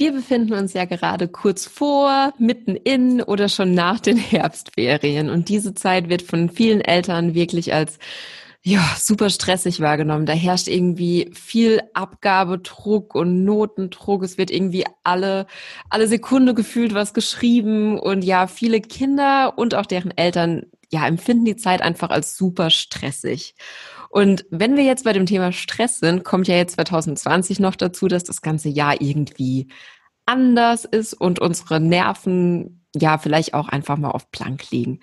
Wir befinden uns ja gerade kurz vor, mitten in oder schon nach den Herbstferien. Und diese Zeit wird von vielen Eltern wirklich als ja, super stressig wahrgenommen. Da herrscht irgendwie viel Abgabedruck und Notendruck. Es wird irgendwie alle, alle Sekunde gefühlt was geschrieben. Und ja, viele Kinder und auch deren Eltern, ja, empfinden die Zeit einfach als super stressig. Und wenn wir jetzt bei dem Thema Stress sind, kommt ja jetzt 2020 noch dazu, dass das ganze Jahr irgendwie anders ist und unsere Nerven ja vielleicht auch einfach mal auf Plank liegen.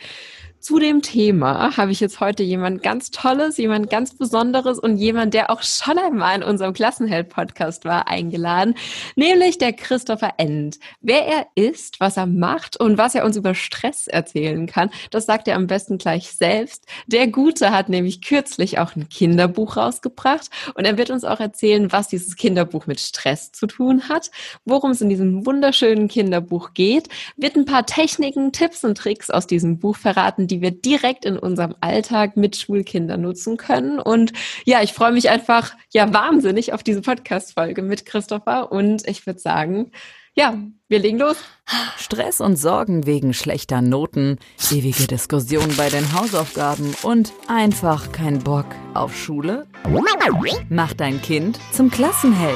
Zu dem Thema habe ich jetzt heute jemand ganz Tolles, jemand ganz Besonderes und jemand, der auch schon einmal in unserem Klassenheld-Podcast war, eingeladen, nämlich der Christopher End. Wer er ist, was er macht und was er uns über Stress erzählen kann, das sagt er am besten gleich selbst. Der Gute hat nämlich kürzlich auch ein Kinderbuch rausgebracht und er wird uns auch erzählen, was dieses Kinderbuch mit Stress zu tun hat, worum es in diesem wunderschönen Kinderbuch geht, wird ein paar Techniken, Tipps und Tricks aus diesem Buch verraten, die wir direkt in unserem Alltag mit Schulkindern nutzen können. Und ja, ich freue mich einfach ja wahnsinnig auf diese Podcast-Folge mit Christopher. Und ich würde sagen, ja, wir legen los. Stress und Sorgen wegen schlechter Noten, ewige Diskussionen bei den Hausaufgaben und einfach kein Bock auf Schule? Mach dein Kind zum Klassenheld.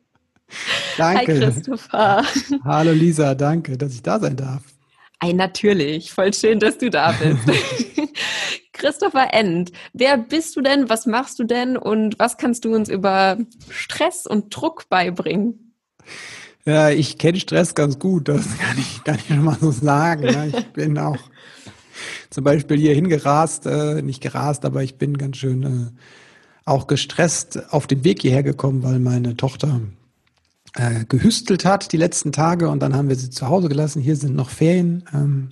Danke. Hi Christopher. Hallo Lisa, danke, dass ich da sein darf. Ei, natürlich. Voll schön, dass du da bist. Christopher End, wer bist du denn? Was machst du denn? Und was kannst du uns über Stress und Druck beibringen? Ja, ich kenne Stress ganz gut, das kann ich, kann ich schon mal so sagen. Ne? Ich bin auch zum Beispiel hier hingerast, äh, nicht gerast, aber ich bin ganz schön äh, auch gestresst auf den Weg hierher gekommen, weil meine Tochter äh, gehüstelt hat die letzten Tage und dann haben wir sie zu Hause gelassen. Hier sind noch Ferien, ähm,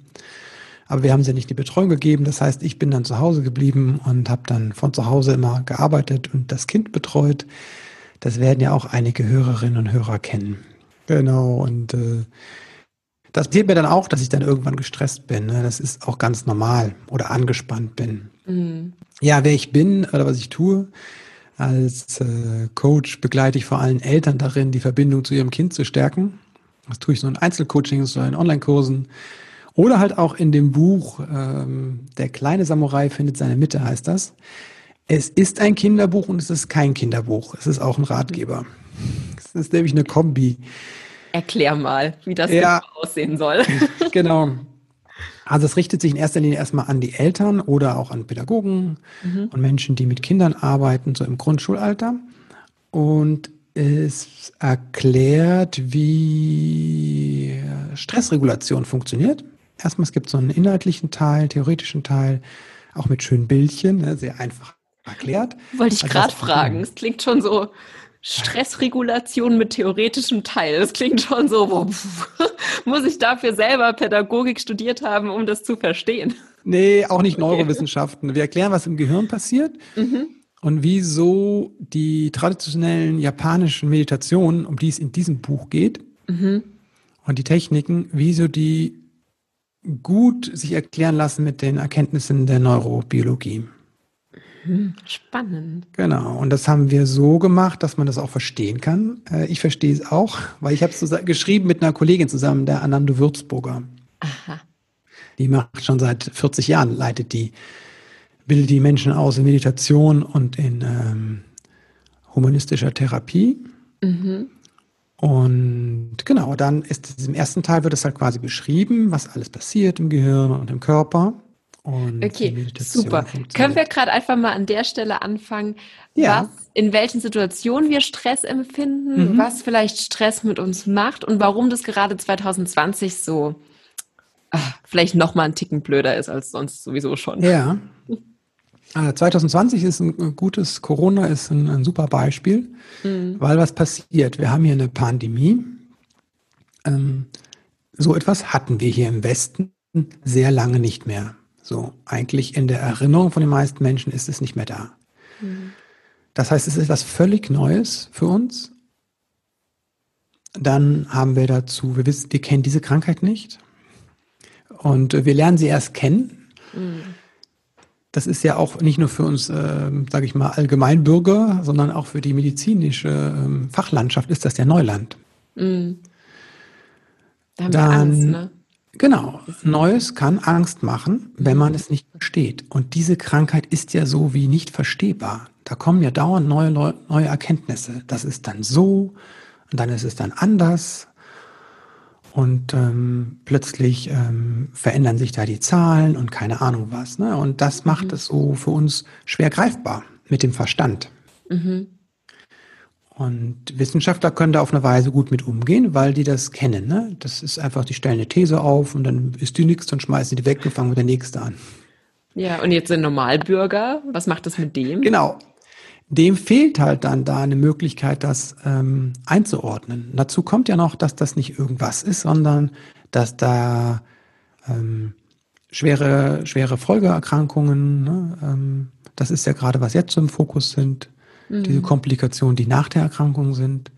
aber wir haben sie nicht die Betreuung gegeben. Das heißt, ich bin dann zu Hause geblieben und habe dann von zu Hause immer gearbeitet und das Kind betreut. Das werden ja auch einige Hörerinnen und Hörer kennen. Genau, und äh, das passiert mir dann auch, dass ich dann irgendwann gestresst bin. Ne? Das ist auch ganz normal oder angespannt bin. Mhm. Ja, wer ich bin oder was ich tue, als äh, Coach begleite ich vor allem Eltern darin, die Verbindung zu ihrem Kind zu stärken. Das tue ich so in Einzelcoachings oder in Online-Kursen. Oder halt auch in dem Buch ähm, Der kleine Samurai findet seine Mitte, heißt das. Es ist ein Kinderbuch und es ist kein Kinderbuch. Es ist auch ein Ratgeber. Es ist nämlich eine Kombi. Erklär mal, wie das ja, aussehen soll. genau. Also es richtet sich in erster Linie erstmal an die Eltern oder auch an Pädagogen mhm. und Menschen, die mit Kindern arbeiten, so im Grundschulalter. Und es erklärt, wie Stressregulation funktioniert. Erstmal, es gibt so einen inhaltlichen Teil, theoretischen Teil, auch mit schönen Bildchen, ne, sehr einfach erklärt. Wollte ich also gerade fragen. Es klingt schon so Stressregulation mit theoretischem Teil. Das klingt schon so, boah, muss ich dafür selber Pädagogik studiert haben, um das zu verstehen? Nee, auch nicht Neurowissenschaften. Wir erklären, was im Gehirn passiert mhm. und wieso die traditionellen japanischen Meditationen, um die es in diesem Buch geht, mhm. und die Techniken, wieso die gut sich erklären lassen mit den Erkenntnissen der Neurobiologie. Hm, spannend. Genau, und das haben wir so gemacht, dass man das auch verstehen kann. Äh, ich verstehe es auch, weil ich habe es geschrieben mit einer Kollegin zusammen, der Anando Würzburger. Aha. Die macht schon seit 40 Jahren, leitet die, bildet die Menschen aus in Meditation und in ähm, humanistischer Therapie. Mhm. Und genau, dann ist im ersten Teil wird es halt quasi beschrieben, was alles passiert im Gehirn und im Körper. Und okay, super. Können wir gerade einfach mal an der Stelle anfangen, ja. was, in welchen Situationen wir Stress empfinden, mhm. was vielleicht Stress mit uns macht und warum das gerade 2020 so ach, vielleicht noch mal ein Ticken blöder ist als sonst sowieso schon. Ja. 2020 ah, ist ein gutes, Corona ist ein, ein super Beispiel, mhm. weil was passiert? Wir haben hier eine Pandemie ähm, so etwas hatten wir hier im Westen sehr lange nicht mehr. So, eigentlich in der Erinnerung von den meisten Menschen ist es nicht mehr da. Mhm. Das heißt, es ist etwas völlig Neues für uns. Dann haben wir dazu, wir wissen, wir kennen diese Krankheit nicht. Und wir lernen sie erst kennen. Mhm. Das ist ja auch nicht nur für uns, äh, sage ich mal, Allgemeinbürger, sondern auch für die medizinische äh, Fachlandschaft ist das ja Neuland. Mhm. Da haben Dann, wir Angst, ne? Genau, Neues kann Angst machen, wenn man es nicht versteht. Und diese Krankheit ist ja so wie nicht verstehbar. Da kommen ja dauernd neue, neue Erkenntnisse. Das ist dann so und dann ist es dann anders. Und ähm, plötzlich ähm, verändern sich da die Zahlen und keine Ahnung was. Ne? Und das macht mhm. es so für uns schwer greifbar mit dem Verstand. Mhm. Und Wissenschaftler können da auf eine Weise gut mit umgehen, weil die das kennen. Ne? Das ist einfach, die stellen eine These auf und dann ist die nichts und schmeißen die weg und fangen mit der nächste an. Ja, und jetzt ein Normalbürger, was macht das mit dem? Genau. Dem fehlt halt dann da eine Möglichkeit, das ähm, einzuordnen. Dazu kommt ja noch, dass das nicht irgendwas ist, sondern dass da ähm, schwere, schwere Folgeerkrankungen, ne, ähm, das ist ja gerade, was jetzt im Fokus sind, mhm. diese Komplikationen, die nach der Erkrankung sind.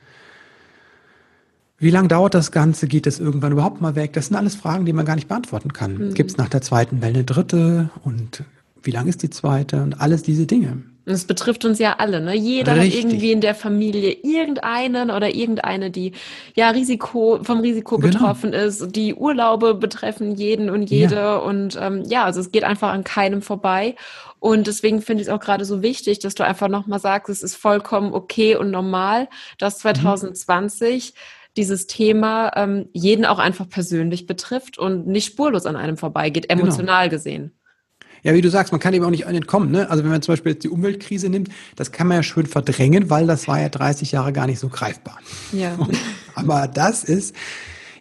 Wie lange dauert das Ganze? Geht es irgendwann überhaupt mal weg? Das sind alles Fragen, die man gar nicht beantworten kann. Mhm. Gibt es nach der zweiten Welle eine dritte? Und wie lang ist die zweite? Und alles diese Dinge. Es betrifft uns ja alle, ne? Jeder Richtig. hat irgendwie in der Familie irgendeinen oder irgendeine, die ja Risiko vom Risiko genau. betroffen ist. Die Urlaube betreffen jeden und jede ja. und ähm, ja, also es geht einfach an keinem vorbei. Und deswegen finde ich es auch gerade so wichtig, dass du einfach nochmal sagst, es ist vollkommen okay und normal, dass 2020 mhm. dieses Thema ähm, jeden auch einfach persönlich betrifft und nicht spurlos an einem vorbeigeht, genau. emotional genau. gesehen. Ja, wie du sagst, man kann eben auch nicht entkommen. Ne? Also wenn man zum Beispiel jetzt die Umweltkrise nimmt, das kann man ja schön verdrängen, weil das war ja 30 Jahre gar nicht so greifbar. Ja. Aber das ist,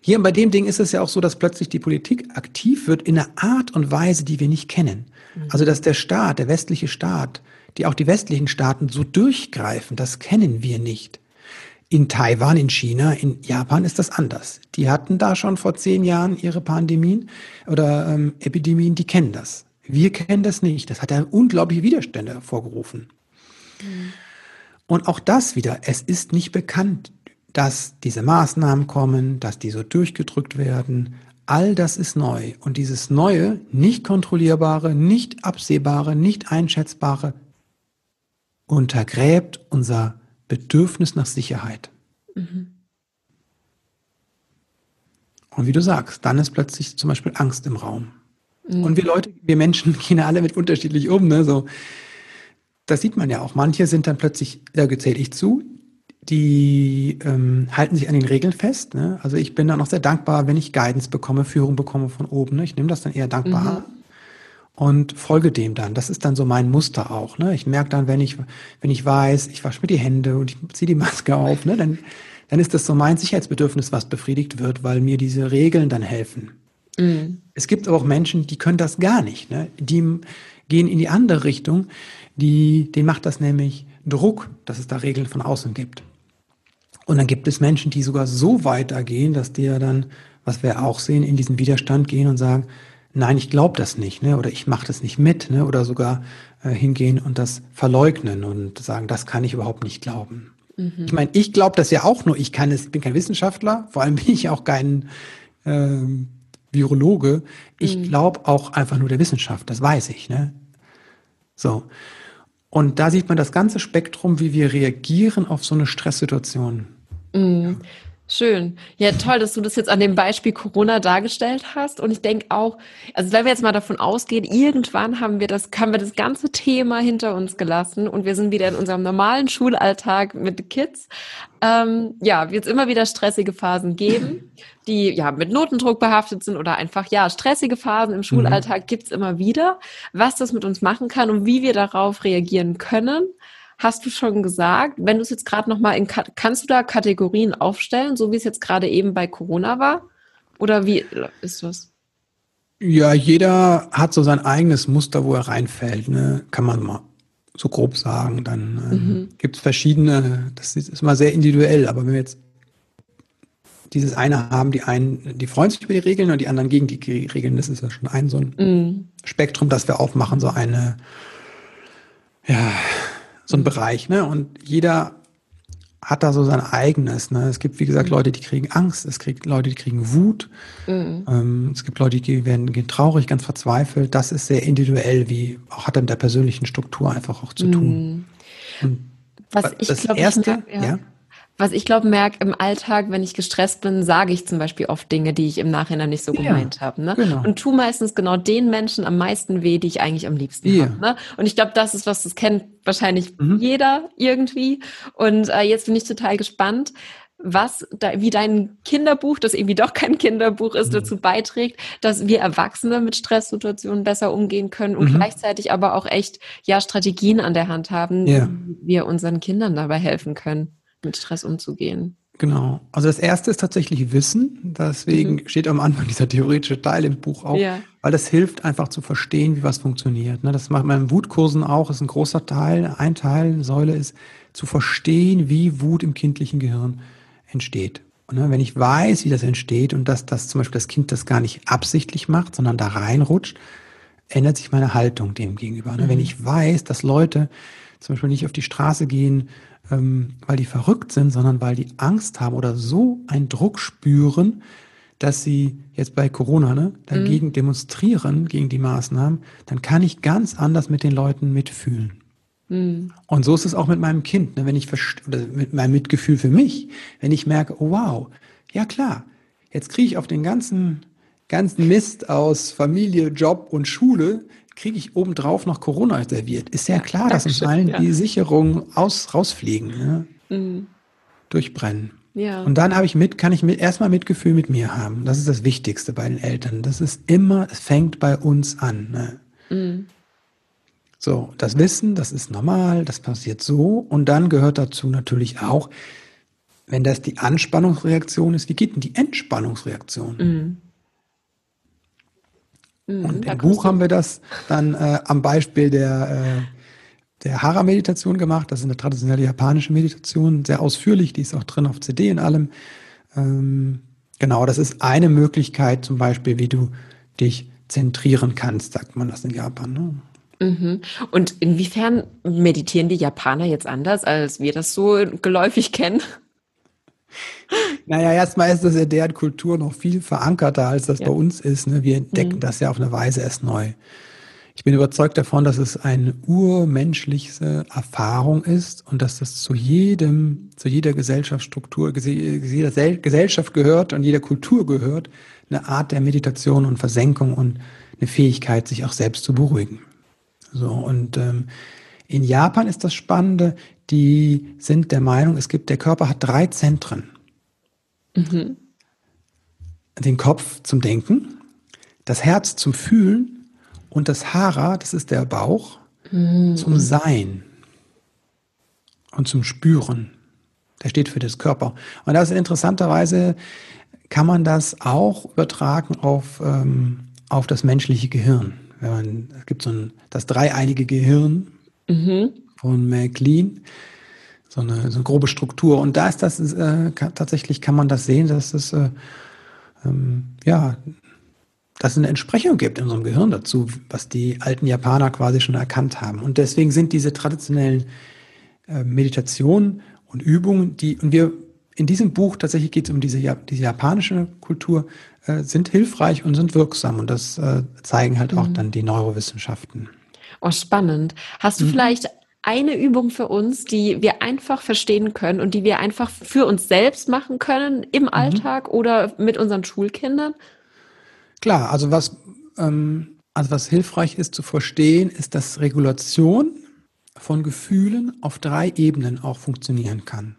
hier bei dem Ding ist es ja auch so, dass plötzlich die Politik aktiv wird in einer Art und Weise, die wir nicht kennen. Mhm. Also dass der Staat, der westliche Staat, die auch die westlichen Staaten so durchgreifen, das kennen wir nicht. In Taiwan, in China, in Japan ist das anders. Die hatten da schon vor zehn Jahren ihre Pandemien oder ähm, Epidemien, die kennen das. Wir kennen das nicht. Das hat ja unglaubliche Widerstände hervorgerufen. Mhm. Und auch das wieder, es ist nicht bekannt, dass diese Maßnahmen kommen, dass die so durchgedrückt werden. All das ist neu. Und dieses Neue, nicht kontrollierbare, nicht absehbare, nicht einschätzbare, untergräbt unser Bedürfnis nach Sicherheit. Mhm. Und wie du sagst, dann ist plötzlich zum Beispiel Angst im Raum. Mhm. Und wir Leute, wir Menschen gehen alle mit unterschiedlich um. Ne? So, das sieht man ja auch. Manche sind dann plötzlich, da gezähle ich zu, die ähm, halten sich an den Regeln fest. Ne? Also ich bin dann auch sehr dankbar, wenn ich Guidance bekomme, Führung bekomme von oben. Ne? Ich nehme das dann eher dankbar mhm. und folge dem dann. Das ist dann so mein Muster auch. Ne? Ich merke dann, wenn ich, wenn ich weiß, ich wasche mir die Hände und ich ziehe die Maske auf, ne? dann, dann ist das so mein Sicherheitsbedürfnis, was befriedigt wird, weil mir diese Regeln dann helfen. Mhm. Es gibt aber auch Menschen, die können das gar nicht. Ne? Die gehen in die andere Richtung. Die, denen macht das nämlich Druck, dass es da Regeln von außen gibt. Und dann gibt es Menschen, die sogar so weitergehen, dass die ja dann, was wir auch sehen, in diesen Widerstand gehen und sagen, nein, ich glaube das nicht, ne? oder ich mache das nicht mit, ne? oder sogar äh, hingehen und das verleugnen und sagen, das kann ich überhaupt nicht glauben. Mhm. Ich meine, ich glaube das ja auch nur, ich kann es, bin kein Wissenschaftler, vor allem bin ich auch kein ähm, Virologe. Ich mhm. glaube auch einfach nur der Wissenschaft, das weiß ich. Ne? So. Und da sieht man das ganze Spektrum, wie wir reagieren auf so eine Stresssituation. Mhm. Schön. Ja, toll, dass du das jetzt an dem Beispiel Corona dargestellt hast. Und ich denke auch, also wenn wir jetzt mal davon ausgehen, irgendwann haben wir das, haben wir das ganze Thema hinter uns gelassen und wir sind wieder in unserem normalen Schulalltag mit Kids. Ähm, ja, wird es immer wieder stressige Phasen geben, die ja mit Notendruck behaftet sind oder einfach ja stressige Phasen im Schulalltag mhm. gibt's immer wieder. Was das mit uns machen kann und wie wir darauf reagieren können hast du schon gesagt. Wenn du es jetzt gerade nochmal in, kannst du da Kategorien aufstellen, so wie es jetzt gerade eben bei Corona war? Oder wie ist das? Ja, jeder hat so sein eigenes Muster, wo er reinfällt, ne? kann man mal so grob sagen. Dann äh, mhm. gibt es verschiedene, das ist, mal sehr individuell, aber wenn wir jetzt dieses eine haben, die einen, die freuen sich über die Regeln und die anderen gegen die Regeln. Das ist ja schon ein so ein mm. Spektrum, das wir aufmachen, so eine, ja, so ein Bereich, ne? Und jeder hat da so sein eigenes. Ne? Es gibt, wie gesagt, mhm. Leute, die kriegen Angst, es gibt Leute, die kriegen Wut, mhm. ähm, es gibt Leute, die werden gehen traurig, ganz verzweifelt. Das ist sehr individuell, wie auch hat dann mit der persönlichen Struktur einfach auch zu tun. Mhm. Was ich das erste, ich merke, ja. ja. Was ich glaube, merke im Alltag, wenn ich gestresst bin, sage ich zum Beispiel oft Dinge, die ich im Nachhinein nicht so gemeint ja, habe. Ne? Genau. Und tu meistens genau den Menschen am meisten weh, die ich eigentlich am liebsten ja. habe. Ne? Und ich glaube, das ist was, das kennt wahrscheinlich mhm. jeder irgendwie. Und äh, jetzt bin ich total gespannt, was da, wie dein Kinderbuch, das irgendwie doch kein Kinderbuch ist, mhm. dazu beiträgt, dass wir Erwachsene mit Stresssituationen besser umgehen können und mhm. gleichzeitig aber auch echt ja Strategien an der Hand haben, ja. wie wir unseren Kindern dabei helfen können mit Stress umzugehen. Genau. Also das erste ist tatsächlich Wissen. Deswegen mhm. steht am Anfang dieser theoretische Teil im Buch auch, ja. weil das hilft einfach zu verstehen, wie was funktioniert. Ne, das macht man in Wutkursen auch, ist ein großer Teil. Ein Teil, eine Säule ist zu verstehen, wie Wut im kindlichen Gehirn entsteht. Und ne, wenn ich weiß, wie das entsteht und dass das zum Beispiel das Kind das gar nicht absichtlich macht, sondern da reinrutscht, ändert sich meine Haltung dem gegenüber. Ne, wenn mhm. ich weiß, dass Leute zum Beispiel nicht auf die Straße gehen, ähm, weil die verrückt sind, sondern weil die Angst haben oder so einen Druck spüren, dass sie jetzt bei Corona ne, dagegen mhm. demonstrieren, gegen die Maßnahmen, dann kann ich ganz anders mit den Leuten mitfühlen. Mhm. Und so ist es auch mit meinem Kind, ne, wenn ich oder mit meinem Mitgefühl für mich, wenn ich merke, oh wow, ja klar, jetzt kriege ich auf den ganzen ganzen Mist aus Familie, Job und Schule, kriege ich obendrauf noch Corona serviert. Ist ja klar, dass uns allen ja. die Sicherungen aus, rausfliegen, ja? mhm. durchbrennen. Ja. Und dann habe ich mit, kann ich mit, erstmal Mitgefühl mit mir haben. Das ist das Wichtigste bei den Eltern. Das ist immer, es fängt bei uns an. Ne? Mhm. So, das Wissen, das ist normal, das passiert so. Und dann gehört dazu natürlich auch, wenn das die Anspannungsreaktion ist, wie geht denn die Entspannungsreaktion? Mhm. Mhm, und im Buch haben wir das dann äh, am Beispiel der, äh, der Hara-Meditation gemacht. Das ist eine traditionelle japanische Meditation, sehr ausführlich, die ist auch drin auf CD in allem. Ähm, genau, das ist eine Möglichkeit zum Beispiel, wie du dich zentrieren kannst, sagt man das in Japan. Ne? Mhm. Und inwiefern meditieren die Japaner jetzt anders, als wir das so geläufig kennen? Naja, erstmal ist das in deren Kultur noch viel verankerter, als das ja. bei uns ist. Ne? Wir entdecken mhm. das ja auf eine Weise erst neu. Ich bin überzeugt davon, dass es eine urmenschliche Erfahrung ist und dass das zu jedem, zu jeder Gesellschaftsstruktur, jeder Gesellschaft gehört und jeder Kultur gehört, eine Art der Meditation und Versenkung und eine Fähigkeit, sich auch selbst zu beruhigen. So und ähm, in Japan ist das Spannende, die sind der Meinung, es gibt, der Körper hat drei Zentren. Mhm. Den Kopf zum Denken, das Herz zum Fühlen und das Hara, das ist der Bauch, mhm. zum Sein und zum Spüren. Der steht für das Körper. Und das ist interessanterweise, kann man das auch übertragen auf, ähm, auf das menschliche Gehirn. Wenn man, es gibt so ein, das dreieinige Gehirn, mhm. von McLean. So eine, so eine grobe Struktur. Und da ist das, äh, kann, tatsächlich kann man das sehen, dass es, äh, ähm, ja, dass es eine Entsprechung gibt in unserem Gehirn dazu, was die alten Japaner quasi schon erkannt haben. Und deswegen sind diese traditionellen äh, Meditationen und Übungen, die, und wir in diesem Buch tatsächlich geht es um diese, diese japanische Kultur, äh, sind hilfreich und sind wirksam. Und das äh, zeigen halt auch mhm. dann die Neurowissenschaften. Oh, spannend. Hast du mhm. vielleicht eine Übung für uns, die wir einfach verstehen können und die wir einfach für uns selbst machen können im mhm. Alltag oder mit unseren Schulkindern? Klar, also was, ähm, also was hilfreich ist zu verstehen, ist, dass Regulation von Gefühlen auf drei Ebenen auch funktionieren kann.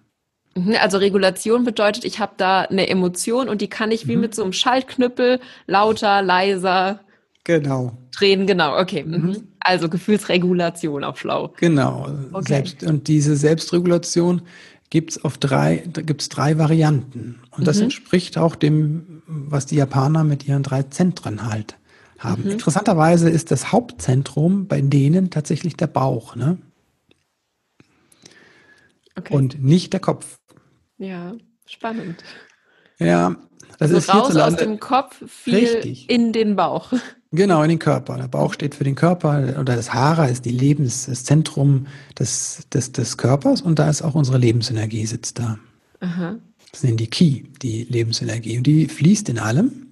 Mhm, also Regulation bedeutet, ich habe da eine Emotion und die kann ich wie mhm. mit so einem Schaltknüppel lauter, leiser, Genau. Drehen, genau, okay. Mhm. mhm. Also Gefühlsregulation auf Schlau. Genau. Okay. Selbst, und diese Selbstregulation gibt es auf drei, da gibt es drei Varianten. Und das mhm. entspricht auch dem, was die Japaner mit ihren drei Zentren halt haben. Mhm. Interessanterweise ist das Hauptzentrum bei denen tatsächlich der Bauch, ne? Okay. Und nicht der Kopf. Ja, spannend. Ja, das also ist raus aus dem Kopf, viel richtig. in den Bauch. Genau, in den Körper. Der Bauch steht für den Körper oder das Hara ist die Lebens, das Zentrum des, des, des Körpers und da ist auch unsere Lebensenergie sitzt da. Aha. Das sind die Ki, die Lebensenergie. Und die fließt in allem.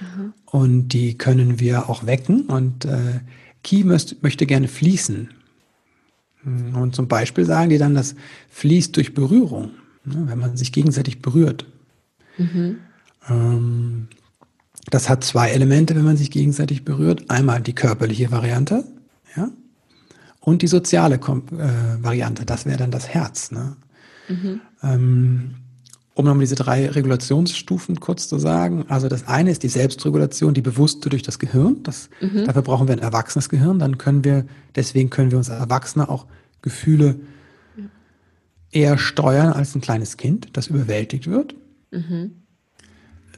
Aha. Und die können wir auch wecken. Und äh, Ki möcht, möchte gerne fließen. Und zum Beispiel sagen die dann, das fließt durch Berührung, ne, wenn man sich gegenseitig berührt. Mhm. Ähm, das hat zwei Elemente, wenn man sich gegenseitig berührt. Einmal die körperliche Variante, ja, und die soziale äh, Variante. Das wäre dann das Herz. Ne? Mhm. Ähm, um nochmal diese drei Regulationsstufen kurz zu sagen. Also das eine ist die Selbstregulation, die bewusste durch das Gehirn. Das, mhm. Dafür brauchen wir ein erwachsenes Gehirn. Dann können wir, deswegen können wir uns als Erwachsene auch Gefühle eher steuern als ein kleines Kind, das überwältigt wird. Mhm.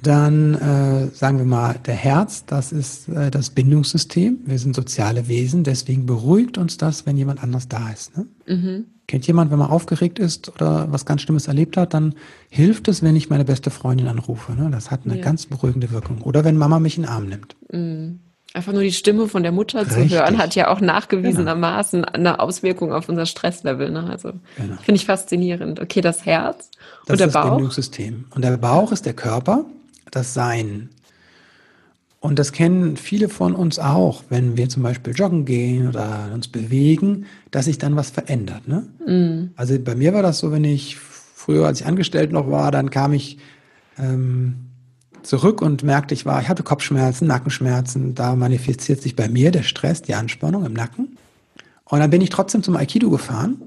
Dann äh, sagen wir mal, der Herz, das ist äh, das Bindungssystem. Wir sind soziale Wesen, deswegen beruhigt uns das, wenn jemand anders da ist. Ne? Mhm. Kennt jemand, wenn man aufgeregt ist oder was ganz Schlimmes erlebt hat, dann hilft es, wenn ich meine beste Freundin anrufe. Ne? Das hat eine ja. ganz beruhigende Wirkung. Oder wenn Mama mich in den Arm nimmt. Mhm. Einfach nur die Stimme von der Mutter Richtig. zu hören, hat ja auch nachgewiesenermaßen genau. eine Auswirkung auf unser Stresslevel. Ne? Also genau. finde ich faszinierend. Okay, das Herz das und der Bauch. Das ist das Bindungssystem. Und der Bauch ist der Körper das Sein. Und das kennen viele von uns auch, wenn wir zum Beispiel joggen gehen oder uns bewegen, dass sich dann was verändert. Ne? Mm. Also bei mir war das so, wenn ich früher, als ich angestellt noch war, dann kam ich ähm, zurück und merkte, ich war, ich hatte Kopfschmerzen, Nackenschmerzen. Da manifestiert sich bei mir der Stress, die Anspannung im Nacken. Und dann bin ich trotzdem zum Aikido gefahren.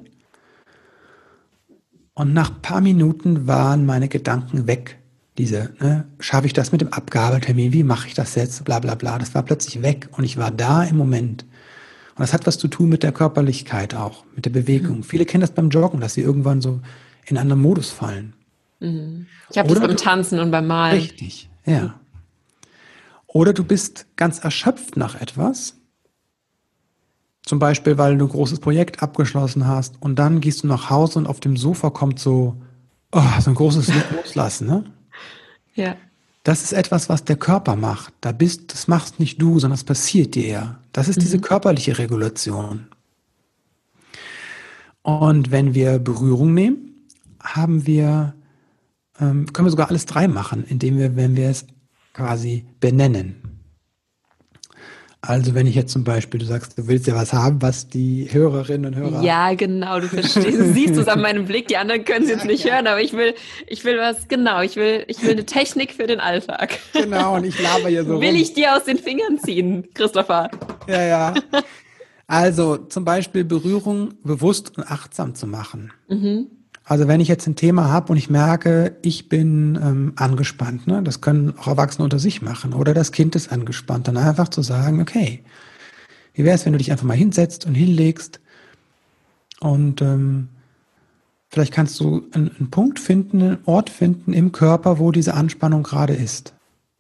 Und nach ein paar Minuten waren meine Gedanken weg diese, ne, schaffe ich das mit dem Abgabetermin, wie mache ich das jetzt, bla bla bla. Das war plötzlich weg und ich war da im Moment. Und das hat was zu tun mit der Körperlichkeit auch, mit der Bewegung. Mhm. Viele kennen das beim Joggen, dass sie irgendwann so in einen anderen Modus fallen. Mhm. Ich habe das beim Tanzen und beim Malen. Richtig, ja. Mhm. Oder du bist ganz erschöpft nach etwas. Zum Beispiel, weil du ein großes Projekt abgeschlossen hast und dann gehst du nach Hause und auf dem Sofa kommt so, oh, so ein großes Loslassen, ne? Ja. Das ist etwas, was der Körper macht. Da bist, das machst nicht du, sondern es passiert dir. Das ist mhm. diese körperliche Regulation. Und wenn wir Berührung nehmen, haben wir, ähm, können wir sogar alles drei machen, indem wir, wenn wir es quasi benennen. Also wenn ich jetzt zum Beispiel, du sagst, du willst ja was haben, was die Hörerinnen und Hörer. Ja, genau, du verstehst, du siehst es an meinem Blick, die anderen können es jetzt nicht hören, aber ich will, ich will was, genau, ich will, ich will eine Technik für den Alltag. Genau, und ich laber hier so. Will rum. ich dir aus den Fingern ziehen, Christopher? Ja, ja. Also zum Beispiel Berührung bewusst und achtsam zu machen. Mhm. Also wenn ich jetzt ein Thema habe und ich merke, ich bin ähm, angespannt, ne? das können auch Erwachsene unter sich machen, oder das Kind ist angespannt, dann einfach zu sagen, okay, wie wäre es, wenn du dich einfach mal hinsetzt und hinlegst und ähm, vielleicht kannst du einen, einen, Punkt finden, einen Ort finden im Körper, wo diese Anspannung gerade ist.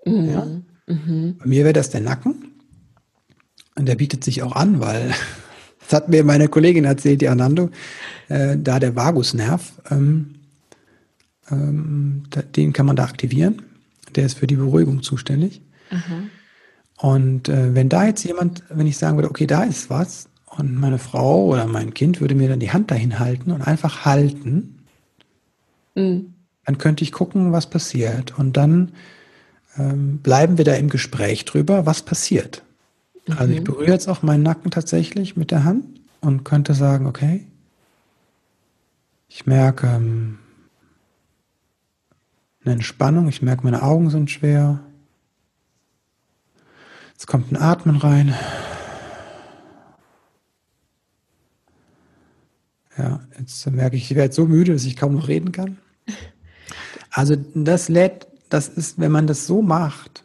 Mhm. Ja? Mhm. Bei mir wäre das der Nacken. Und der bietet sich auch an, weil das hat mir meine Kollegin erzählt, die Anando, äh, da der Vagusnerv, ähm, ähm, den kann man da aktivieren. Der ist für die Beruhigung zuständig. Mhm. Und äh, wenn da jetzt jemand, wenn ich sagen würde, okay, da ist was, und meine Frau oder mein Kind würde mir dann die Hand dahin halten und einfach halten, mhm. dann könnte ich gucken, was passiert. Und dann ähm, bleiben wir da im Gespräch drüber, was passiert. Mhm. Also ich mhm. berühre jetzt auch meinen Nacken tatsächlich mit der Hand und könnte sagen, okay, ich merke ähm, eine Entspannung, ich merke, meine Augen sind schwer. Jetzt kommt ein Atmen rein. Ja, jetzt merke ich, ich werde so müde, dass ich kaum noch reden kann. Also das lädt, das ist, wenn man das so macht,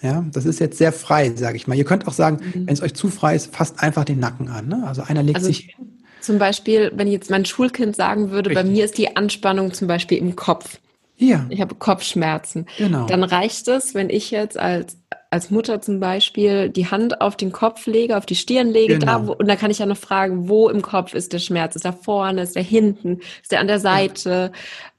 ja, das ist jetzt sehr frei, sage ich mal. Ihr könnt auch sagen, mhm. wenn es euch zu frei ist, fasst einfach den Nacken an. Ne? Also einer legt also sich hin. Zum Beispiel, wenn jetzt mein Schulkind sagen würde, Richtig. bei mir ist die Anspannung zum Beispiel im Kopf. Ja. Ich habe Kopfschmerzen. Genau. Dann reicht es, wenn ich jetzt als als Mutter zum Beispiel die Hand auf den Kopf lege, auf die Stirn lege, genau. da wo, und dann kann ich ja noch fragen, wo im Kopf ist der Schmerz? Ist er vorne, ist er hinten, ist er an der Seite?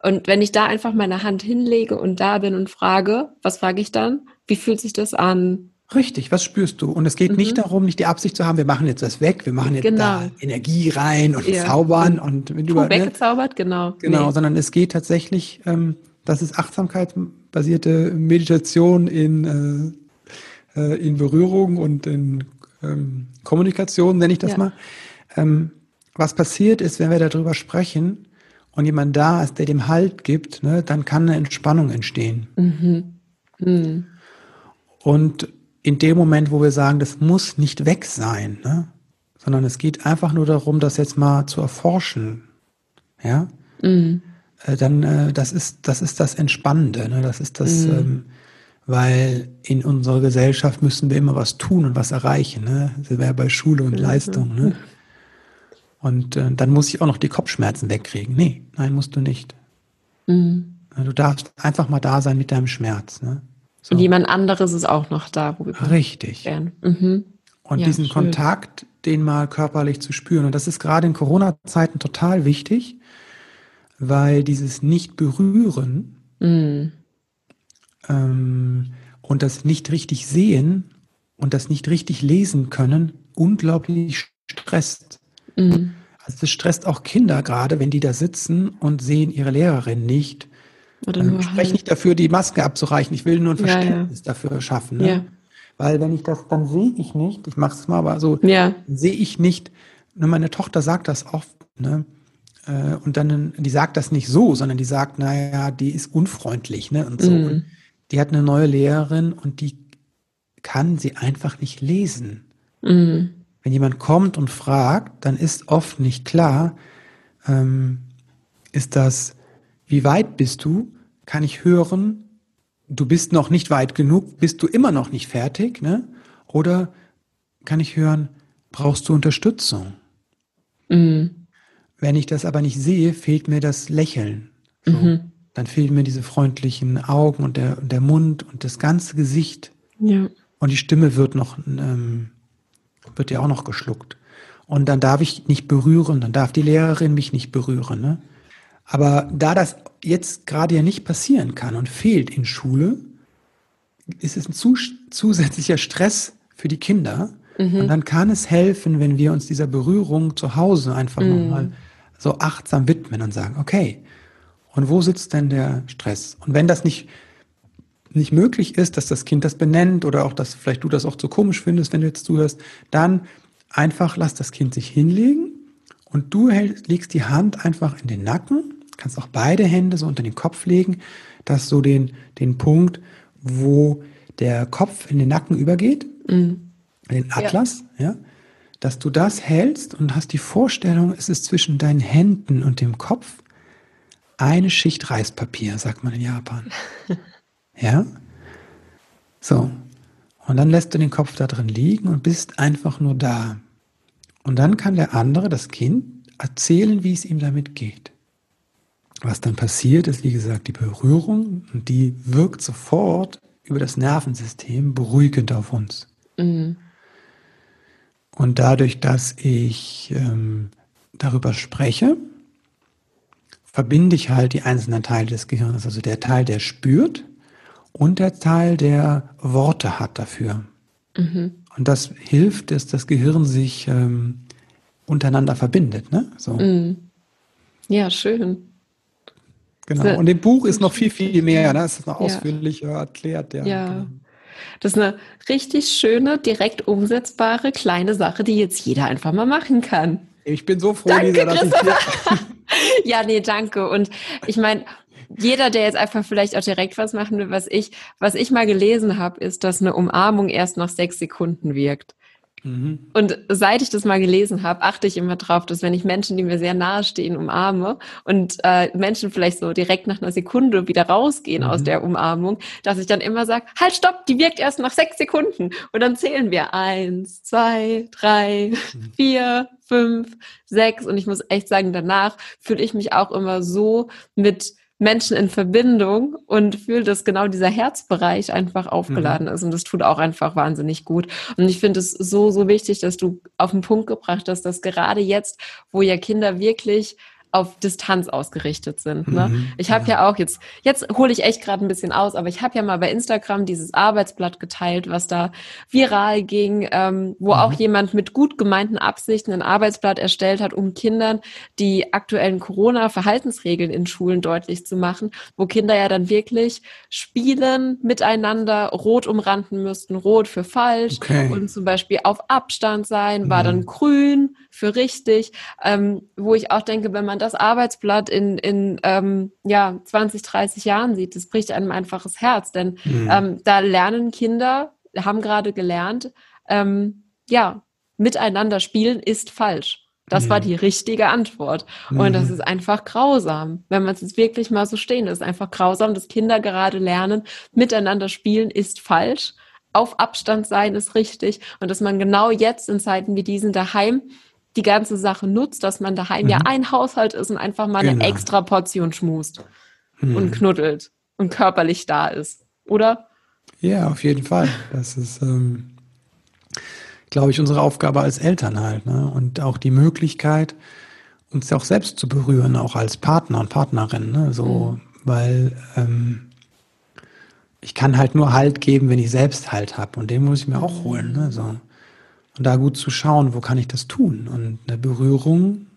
Ja. Und wenn ich da einfach meine Hand hinlege und da bin und frage, was frage ich dann? Wie fühlt sich das an? Richtig, was spürst du? Und es geht mhm. nicht darum, nicht die Absicht zu haben, wir machen jetzt das weg, wir machen jetzt genau. da Energie rein und ja. zaubern und wenn du ne? weggezaubert, genau. Genau, nee. sondern es geht tatsächlich, ähm, das ist achtsamkeitsbasierte Meditation in, äh, äh, in Berührung und in ähm, Kommunikation, nenne ich das ja. mal. Ähm, was passiert ist, wenn wir darüber sprechen und jemand da ist, der dem Halt gibt, ne, dann kann eine Entspannung entstehen. Mhm. Mhm. Und in dem Moment, wo wir sagen, das muss nicht weg sein, ne? sondern es geht einfach nur darum, das jetzt mal zu erforschen, ja, mhm. äh, dann äh, das ist das ist das Entspannende, ne? das ist das, mhm. ähm, weil in unserer Gesellschaft müssen wir immer was tun und was erreichen, ne? Das wäre bei Schule und mhm. Leistung, ne? Und äh, dann muss ich auch noch die Kopfschmerzen wegkriegen. Nee, nein, musst du nicht. Mhm. Du darfst einfach mal da sein mit deinem Schmerz. Ne? So. Und jemand anderes ist auch noch da, wo wir Richtig. Mhm. Und ja, diesen schön. Kontakt, den mal körperlich zu spüren. Und das ist gerade in Corona-Zeiten total wichtig, weil dieses Nicht-Berühren mhm. ähm, und das nicht richtig sehen und das nicht richtig lesen können unglaublich stresst. Mhm. Also das stresst auch Kinder gerade, wenn die da sitzen und sehen ihre Lehrerin nicht oder ähm, ich spreche halt. nicht dafür, die Maske abzureichen. Ich will nur ein Verständnis ja, ja. dafür schaffen. Ne? Ja. Weil wenn ich das, dann sehe ich nicht, ich mache es mal, aber so, ja. sehe ich nicht, ne, meine Tochter sagt das oft, ne? Äh, und dann, die sagt das nicht so, sondern die sagt, naja, die ist unfreundlich, ne? Und so. Mhm. Und die hat eine neue Lehrerin und die kann sie einfach nicht lesen. Mhm. Wenn jemand kommt und fragt, dann ist oft nicht klar, ähm, ist das wie weit bist du? Kann ich hören, du bist noch nicht weit genug, bist du immer noch nicht fertig, ne? Oder kann ich hören, brauchst du Unterstützung? Mhm. Wenn ich das aber nicht sehe, fehlt mir das Lächeln. So. Mhm. Dann fehlen mir diese freundlichen Augen und der, der Mund und das ganze Gesicht. Ja. Und die Stimme wird noch, ähm, wird ja auch noch geschluckt. Und dann darf ich nicht berühren, dann darf die Lehrerin mich nicht berühren. Ne? Aber da das jetzt gerade ja nicht passieren kann und fehlt in Schule, ist es ein zus zusätzlicher Stress für die Kinder. Mhm. Und dann kann es helfen, wenn wir uns dieser Berührung zu Hause einfach mhm. nochmal so achtsam widmen und sagen, okay, und wo sitzt denn der Stress? Und wenn das nicht, nicht möglich ist, dass das Kind das benennt oder auch, dass vielleicht du das auch zu komisch findest, wenn du jetzt zuhörst, dann einfach lass das Kind sich hinlegen und du legst die Hand einfach in den Nacken kannst auch beide Hände so unter den Kopf legen, dass so den, den Punkt, wo der Kopf in den Nacken übergeht, mhm. den Atlas, ja. ja, dass du das hältst und hast die Vorstellung, es ist zwischen deinen Händen und dem Kopf eine Schicht Reispapier, sagt man in Japan. ja? So. Und dann lässt du den Kopf da drin liegen und bist einfach nur da. Und dann kann der andere, das Kind, erzählen, wie es ihm damit geht. Was dann passiert, ist, wie gesagt, die Berührung und die wirkt sofort über das Nervensystem beruhigend auf uns. Mhm. Und dadurch, dass ich ähm, darüber spreche, verbinde ich halt die einzelnen Teile des Gehirns, also der Teil, der spürt und der Teil, der Worte hat dafür. Mhm. Und das hilft, dass das Gehirn sich ähm, untereinander verbindet. Ne? So. Mhm. Ja, schön. Genau. Und im Buch ist noch viel, viel mehr. Ne? Es ist noch ausführlicher ja. erklärt. Ja. ja. Genau. Das ist eine richtig schöne, direkt umsetzbare kleine Sache, die jetzt jeder einfach mal machen kann. Ich bin so froh, danke, Lisa, dass ich hier Ja, nee, danke. Und ich meine, jeder, der jetzt einfach vielleicht auch direkt was machen will, was ich, was ich mal gelesen habe, ist, dass eine Umarmung erst nach sechs Sekunden wirkt. Mhm. Und seit ich das mal gelesen habe, achte ich immer drauf, dass wenn ich Menschen, die mir sehr nahe stehen, umarme und äh, Menschen vielleicht so direkt nach einer Sekunde wieder rausgehen mhm. aus der Umarmung, dass ich dann immer sage, halt stopp, die wirkt erst nach sechs Sekunden. Und dann zählen wir eins, zwei, drei, mhm. vier, fünf, sechs. Und ich muss echt sagen, danach fühle ich mich auch immer so mit Menschen in Verbindung und fühle, dass genau dieser Herzbereich einfach aufgeladen mhm. ist. Und das tut auch einfach wahnsinnig gut. Und ich finde es so, so wichtig, dass du auf den Punkt gebracht hast, dass gerade jetzt, wo ja Kinder wirklich auf Distanz ausgerichtet sind. Ne? Mhm, ich habe ja. ja. auch jetzt, jetzt hole ich echt gerade ein bisschen aus, aber ich habe ja mal bei Instagram dieses Arbeitsblatt geteilt, was da viral ging, ähm, wo mhm. auch jemand mit gut gemeinten Absichten ein Arbeitsblatt erstellt hat, um Kindern die aktuellen Corona-Verhaltensregeln in Schulen deutlich zu machen, wo Kinder ja dann wirklich spielen miteinander, rot umranden müssten, rot für falsch okay. und zum Beispiel auf Abstand sein, war mhm. dann grün für richtig, ähm, wo ich auch denke, wenn man das Arbeitsblatt in, in ähm, ja, 20, 30 Jahren sieht, das bricht einem einfach das Herz. Denn mhm. ähm, da lernen Kinder, haben gerade gelernt, ähm, ja, miteinander spielen ist falsch. Das mhm. war die richtige Antwort. Mhm. Und das ist einfach grausam. Wenn man es jetzt wirklich mal so stehen ist, einfach grausam, dass Kinder gerade lernen, miteinander spielen ist falsch. Auf Abstand sein ist richtig. Und dass man genau jetzt in Zeiten wie diesen daheim die ganze Sache nutzt, dass man daheim mhm. ja ein Haushalt ist und einfach mal genau. eine extra Portion schmust mhm. und knuddelt und körperlich da ist, oder? Ja, auf jeden Fall. Das ist, ähm, glaube ich, unsere Aufgabe als Eltern halt. Ne? Und auch die Möglichkeit, uns auch selbst zu berühren, auch als Partner und Partnerin. Ne? So, mhm. weil ähm, ich kann halt nur Halt geben, wenn ich selbst Halt habe. Und den muss ich mir auch holen. Ne? So. Und da gut zu schauen, wo kann ich das tun? Und eine Berührung,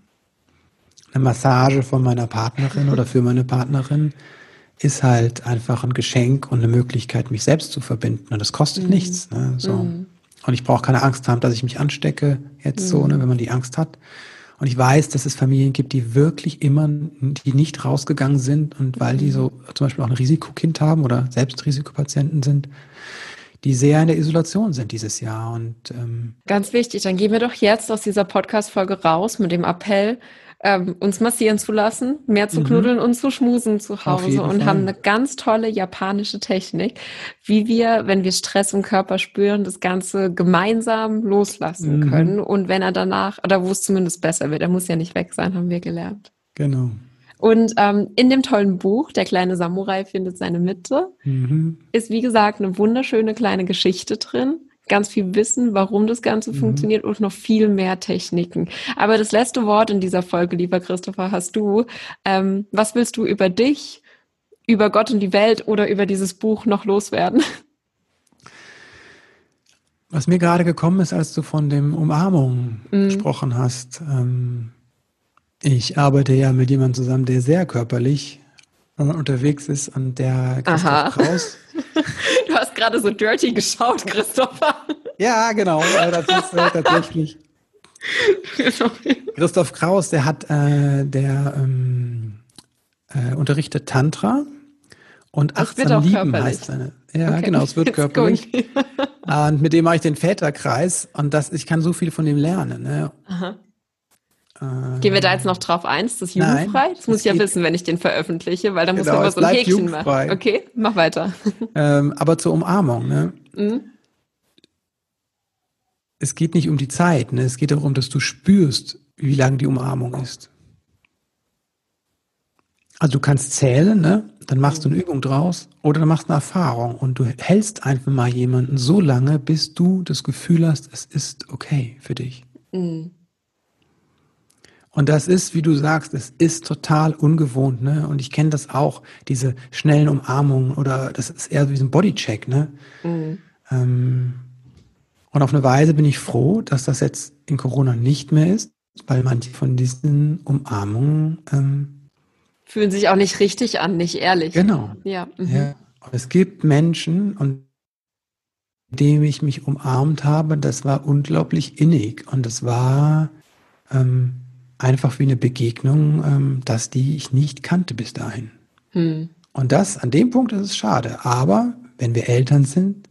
eine Massage von meiner Partnerin oder für meine Partnerin ist halt einfach ein Geschenk und eine Möglichkeit, mich selbst zu verbinden. Und das kostet mhm. nichts. Ne? So. Mhm. Und ich brauche keine Angst haben, dass ich mich anstecke, jetzt mhm. so, ne, wenn man die Angst hat. Und ich weiß, dass es Familien gibt, die wirklich immer, die nicht rausgegangen sind und weil die so zum Beispiel auch ein Risikokind haben oder selbst Risikopatienten sind, die sehr in der Isolation sind dieses Jahr. Und ähm ganz wichtig, dann gehen wir doch jetzt aus dieser Podcast-Folge raus mit dem Appell, ähm, uns massieren zu lassen, mehr zu mhm. knuddeln und zu schmusen zu Hause und Fall. haben eine ganz tolle japanische Technik, wie wir, wenn wir Stress im Körper spüren, das Ganze gemeinsam loslassen mhm. können. Und wenn er danach, oder wo es zumindest besser wird, er muss ja nicht weg sein, haben wir gelernt. Genau. Und ähm, in dem tollen Buch, Der kleine Samurai findet seine Mitte, mhm. ist wie gesagt eine wunderschöne kleine Geschichte drin. Ganz viel Wissen, warum das Ganze mhm. funktioniert und noch viel mehr Techniken. Aber das letzte Wort in dieser Folge, lieber Christopher, hast du. Ähm, was willst du über dich, über Gott und die Welt oder über dieses Buch noch loswerden? Was mir gerade gekommen ist, als du von dem Umarmung mhm. gesprochen hast, ähm, ich arbeite ja mit jemandem zusammen, der sehr körperlich äh, unterwegs ist und der Christoph Aha. Kraus. Du hast gerade so dirty geschaut, Christopher. Ja, genau. Das ist äh, tatsächlich. Christoph Kraus, der hat, äh, der ähm, äh, unterrichtet Tantra und achtsam lieben körperlich. heißt seine. Ja, okay. genau, es wird Jetzt körperlich. und mit dem mache ich den Väterkreis und das, ich kann so viel von dem lernen. Ne? Aha. Gehen wir da jetzt noch drauf ein? Ist das jugendfrei? Nein, das muss ich ja wissen, wenn ich den veröffentliche, weil da muss genau, man immer so ein Häkchen machen. Okay, mach weiter. Ähm, aber zur Umarmung, ne? Mhm. Es geht nicht um die Zeit, ne? Es geht darum, dass du spürst, wie lang die Umarmung ist. Also du kannst zählen, ne? Dann machst du eine Übung draus oder dann machst du eine Erfahrung und du hältst einfach mal jemanden so lange, bis du das Gefühl hast, es ist okay für dich. Mhm. Und das ist, wie du sagst, es ist total ungewohnt, ne? Und ich kenne das auch, diese schnellen Umarmungen oder das ist eher wie so ein Bodycheck, ne? Mhm. Ähm, und auf eine Weise bin ich froh, dass das jetzt in Corona nicht mehr ist, weil manche von diesen Umarmungen ähm, fühlen sich auch nicht richtig an, nicht ehrlich. Genau. Ja. Mhm. ja. Und es gibt Menschen, und dem ich mich umarmt habe, das war unglaublich innig und das war ähm, einfach wie eine Begegnung, ähm, dass die ich nicht kannte bis dahin. Hm. Und das, an dem Punkt ist es schade. Aber wenn wir Eltern sind,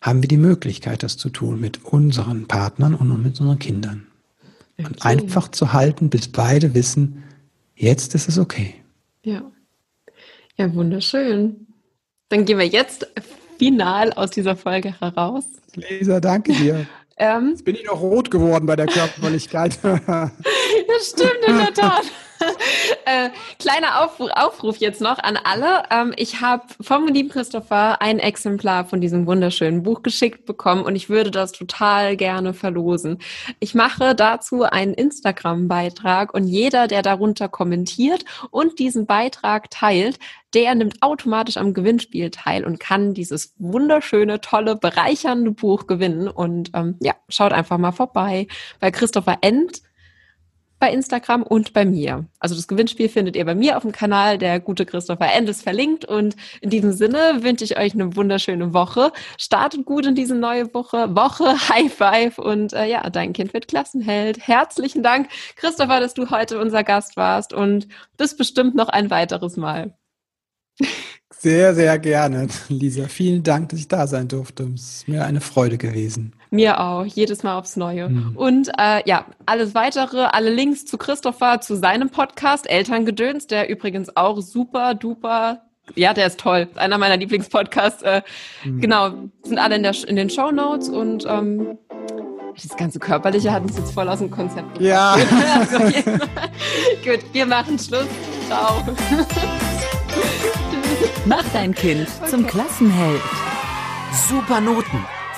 haben wir die Möglichkeit, das zu tun mit unseren Partnern und mit unseren Kindern. Okay. Und einfach zu halten, bis beide wissen, jetzt ist es okay. Ja. Ja, wunderschön. Dann gehen wir jetzt final aus dieser Folge heraus. Lisa, danke dir. Ähm, Jetzt bin ich noch rot geworden bei der Körperlichkeit. das stimmt in der Tat. äh, kleiner Aufruf, Aufruf, jetzt noch an alle. Ähm, ich habe vom lieben Christopher ein Exemplar von diesem wunderschönen Buch geschickt bekommen und ich würde das total gerne verlosen. Ich mache dazu einen Instagram-Beitrag und jeder, der darunter kommentiert und diesen Beitrag teilt, der nimmt automatisch am Gewinnspiel teil und kann dieses wunderschöne, tolle, bereichernde Buch gewinnen. Und ähm, ja, schaut einfach mal vorbei bei Christopher End bei Instagram und bei mir. Also das Gewinnspiel findet ihr bei mir auf dem Kanal. Der gute Christopher End ist verlinkt. Und in diesem Sinne wünsche ich euch eine wunderschöne Woche. Startet gut in diese neue Woche. Woche, High Five. Und äh, ja, dein Kind wird Klassenheld. Herzlichen Dank, Christopher, dass du heute unser Gast warst. Und bis bestimmt noch ein weiteres Mal. Sehr, sehr gerne, Lisa. Vielen Dank, dass ich da sein durfte. Es ist mir eine Freude gewesen. Mir auch, jedes Mal aufs Neue. Mhm. Und äh, ja, alles weitere, alle Links zu Christopher, zu seinem Podcast Elterngedöns, der übrigens auch super duper, ja, der ist toll. Einer meiner Lieblingspodcasts. Äh, mhm. Genau, sind alle in, der, in den Show Notes und ähm, das ganze Körperliche hat uns jetzt voll aus dem Konzept gebracht. Ja. also, gut, wir machen Schluss. Ciao. Mach dein Kind zum Klassenheld. Super Noten,